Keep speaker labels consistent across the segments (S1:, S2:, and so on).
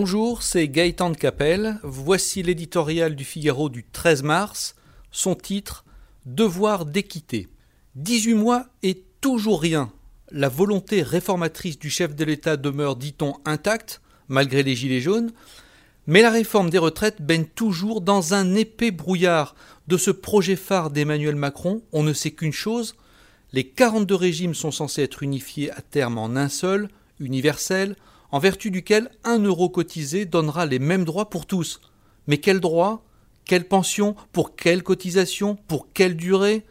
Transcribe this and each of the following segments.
S1: Bonjour, c'est Gaëtan de Capelle. Voici l'éditorial du Figaro du 13 mars. Son titre Devoir d'équité. 18 mois et toujours rien. La volonté réformatrice du chef de l'État demeure, dit-on, intacte, malgré les gilets jaunes. Mais la réforme des retraites baigne toujours dans un épais brouillard. De ce projet phare d'Emmanuel Macron, on ne sait qu'une chose les 42 régimes sont censés être unifiés à terme en un seul, universel, en vertu duquel un euro cotisé donnera les mêmes droits pour tous. Mais quels droits Quelle pension? Pour quelle cotisation? Pour quelle durée?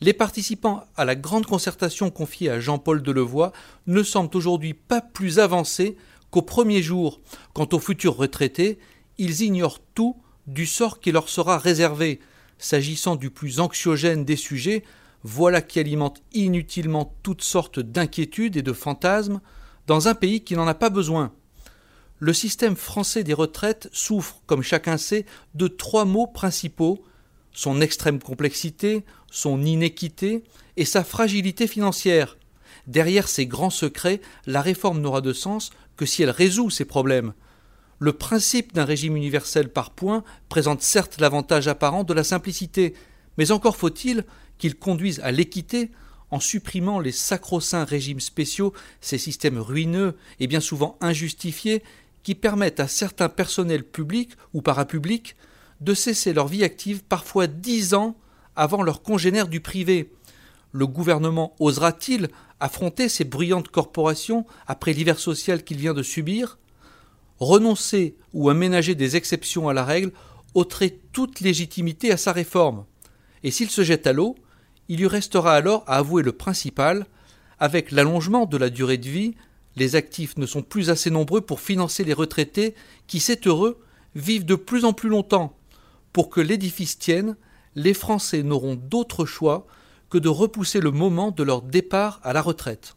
S1: Les participants à la grande concertation confiée à Jean-Paul Delevoye ne semblent aujourd'hui pas plus avancés qu'au premier jour. Quant aux futurs retraités, ils ignorent tout du sort qui leur sera réservé. S'agissant du plus anxiogène des sujets, voilà qui alimente inutilement toutes sortes d'inquiétudes et de fantasmes dans un pays qui n'en a pas besoin. Le système français des retraites souffre, comme chacun sait, de trois mots principaux son extrême complexité, son inéquité et sa fragilité financière. Derrière ces grands secrets, la réforme n'aura de sens que si elle résout ces problèmes. Le principe d'un régime universel par points présente certes l'avantage apparent de la simplicité, mais encore faut-il qu'il conduise à l'équité en supprimant les sacro-saints régimes spéciaux, ces systèmes ruineux et bien souvent injustifiés qui permettent à certains personnels publics ou parapublics de cesser leur vie active parfois dix ans avant leurs congénères du privé. Le gouvernement osera-t-il affronter ces bruyantes corporations après l'hiver social qu'il vient de subir? Renoncer ou aménager des exceptions à la règle ôterait toute légitimité à sa réforme. Et s'il se jette à l'eau, il lui restera alors à avouer le principal, avec l'allongement de la durée de vie, les actifs ne sont plus assez nombreux pour financer les retraités qui, c'est heureux, vivent de plus en plus longtemps. Pour que l'édifice tienne, les Français n'auront d'autre choix que de repousser le moment de leur départ à la retraite.